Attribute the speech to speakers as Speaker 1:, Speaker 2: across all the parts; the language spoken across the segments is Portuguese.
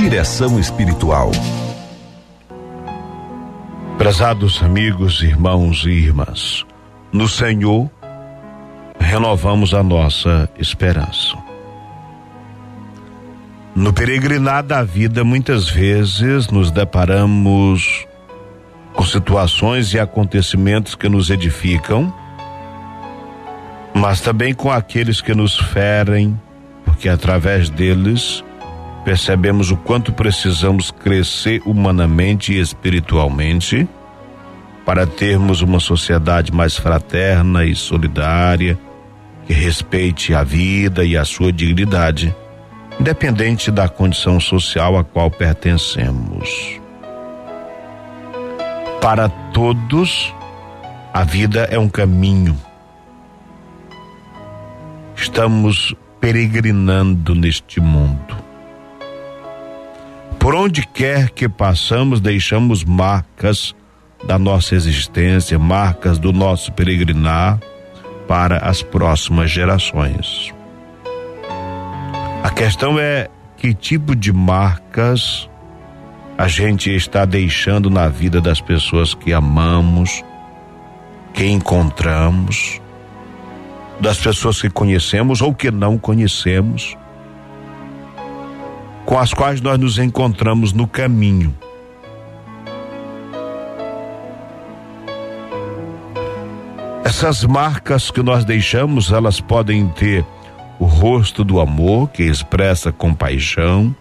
Speaker 1: Direção espiritual.
Speaker 2: Prezados amigos, irmãos e irmãs, no Senhor renovamos a nossa esperança. No peregrinar da vida, muitas vezes nos deparamos com situações e acontecimentos que nos edificam, mas também com aqueles que nos ferem, porque através deles percebemos o quanto precisamos crescer humanamente e espiritualmente para termos uma sociedade mais fraterna e solidária, que respeite a vida e a sua dignidade, independente da condição social a qual pertencemos. Para todos, a vida é um caminho. Estamos peregrinando neste mundo. Por onde quer que passamos, deixamos marcas da nossa existência, marcas do nosso peregrinar para as próximas gerações. A questão é que tipo de marcas a gente está deixando na vida das pessoas que amamos, que encontramos, das pessoas que conhecemos ou que não conhecemos, com as quais nós nos encontramos no caminho. Essas marcas que nós deixamos, elas podem ter o rosto do amor, que expressa compaixão,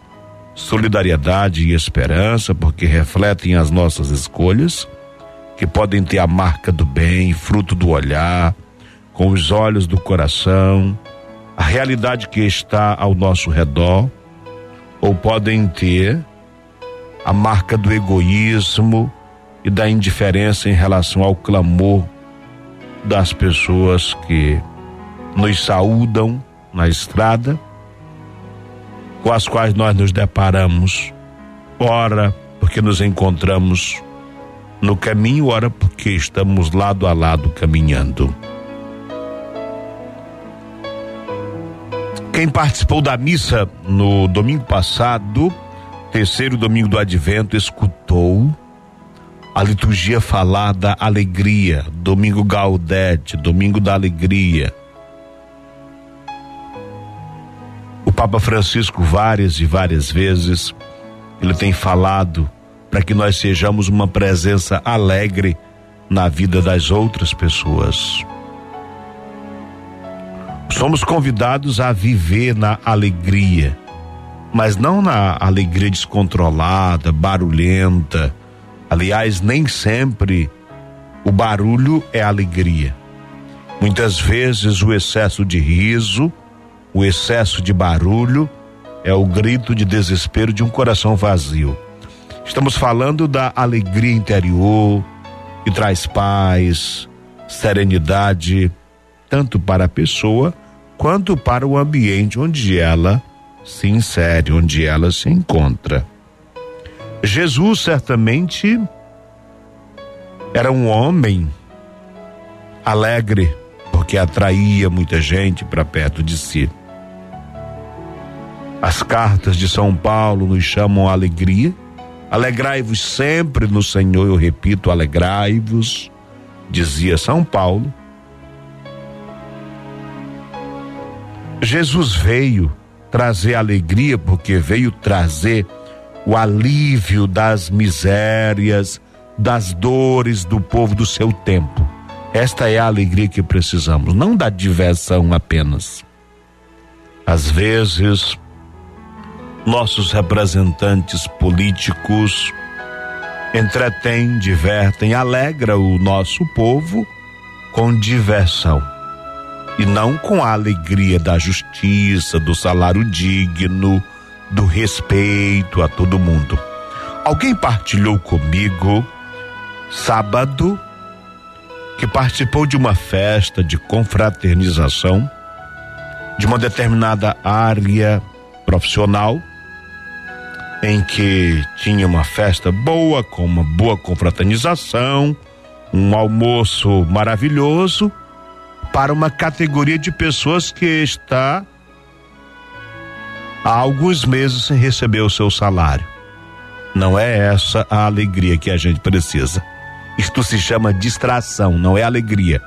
Speaker 2: solidariedade e esperança, porque refletem as nossas escolhas, que podem ter a marca do bem, fruto do olhar, com os olhos do coração, a realidade que está ao nosso redor, ou podem ter a marca do egoísmo e da indiferença em relação ao clamor das pessoas que nos saúdam na estrada com as quais nós nos deparamos, ora porque nos encontramos no caminho, ora porque estamos lado a lado caminhando. Quem participou da missa no domingo passado, terceiro domingo do advento, escutou a liturgia falar da alegria, domingo Gaudete, domingo da alegria Papa Francisco várias e várias vezes ele tem falado para que nós sejamos uma presença alegre na vida das outras pessoas. Somos convidados a viver na alegria, mas não na alegria descontrolada, barulhenta. Aliás, nem sempre o barulho é alegria. Muitas vezes o excesso de riso o excesso de barulho é o grito de desespero de um coração vazio. Estamos falando da alegria interior que traz paz, serenidade, tanto para a pessoa quanto para o ambiente onde ela se insere, onde ela se encontra. Jesus certamente era um homem alegre, porque atraía muita gente para perto de si. As cartas de São Paulo nos chamam a alegria. Alegrai-vos sempre no Senhor, eu repito, alegrai-vos, dizia São Paulo. Jesus veio trazer alegria porque veio trazer o alívio das misérias, das dores do povo do seu tempo. Esta é a alegria que precisamos, não da diversão apenas. Às vezes, nossos representantes políticos entretêm, divertem, alegra o nosso povo com diversão e não com a alegria da justiça, do salário digno, do respeito a todo mundo. Alguém partilhou comigo sábado que participou de uma festa de confraternização de uma determinada área profissional em que tinha uma festa boa, com uma boa confraternização, um almoço maravilhoso para uma categoria de pessoas que está há alguns meses sem receber o seu salário. Não é essa a alegria que a gente precisa. Isto se chama distração, não é alegria.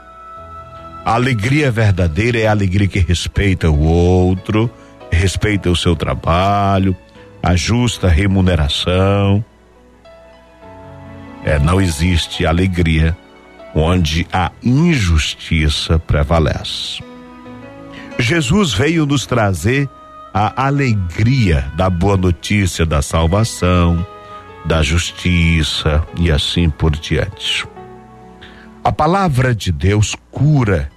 Speaker 2: A alegria verdadeira é a alegria que respeita o outro, respeita o seu trabalho, a justa remuneração. É, não existe alegria onde a injustiça prevalece. Jesus veio nos trazer a alegria da boa notícia da salvação, da justiça e assim por diante. A palavra de Deus cura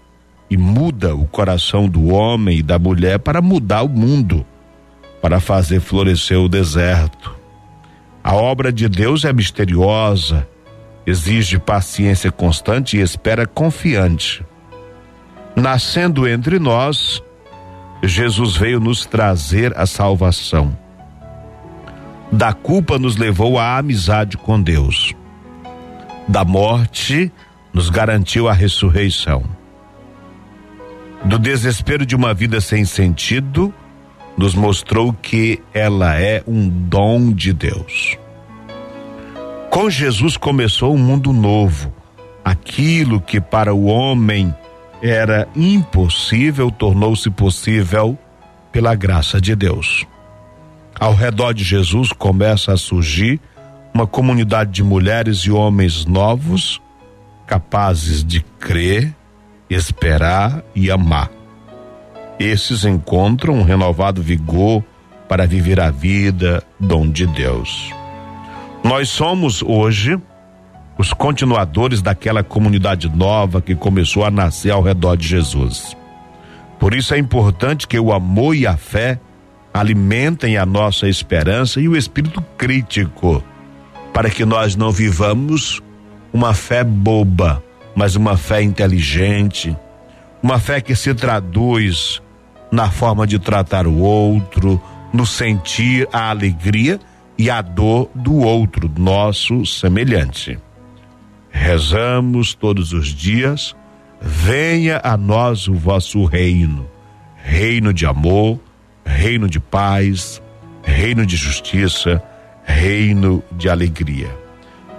Speaker 2: e muda o coração do homem e da mulher para mudar o mundo, para fazer florescer o deserto. A obra de Deus é misteriosa, exige paciência constante e espera confiante. Nascendo entre nós, Jesus veio nos trazer a salvação. Da culpa nos levou à amizade com Deus. Da morte nos garantiu a ressurreição. Do desespero de uma vida sem sentido, nos mostrou que ela é um dom de Deus. Com Jesus começou um mundo novo. Aquilo que para o homem era impossível tornou-se possível pela graça de Deus. Ao redor de Jesus começa a surgir uma comunidade de mulheres e homens novos, capazes de crer, esperar e amar. Esses encontram um renovado vigor para viver a vida, dom de Deus. Nós somos hoje os continuadores daquela comunidade nova que começou a nascer ao redor de Jesus. Por isso é importante que o amor e a fé alimentem a nossa esperança e o espírito crítico, para que nós não vivamos uma fé boba, mas uma fé inteligente, uma fé que se traduz na forma de tratar o outro, no sentir a alegria e a dor do outro, nosso semelhante. Rezamos todos os dias, venha a nós o vosso reino, reino de amor, reino de paz, reino de justiça, reino de alegria.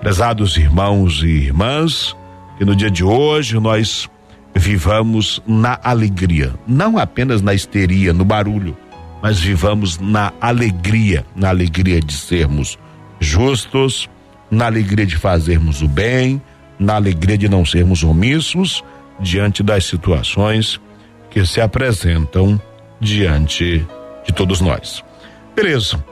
Speaker 2: Prezados irmãos e irmãs, que no dia de hoje nós vivamos na alegria, não apenas na histeria, no barulho, mas vivamos na alegria, na alegria de sermos justos, na alegria de fazermos o bem, na alegria de não sermos omissos diante das situações que se apresentam diante de todos nós. Beleza.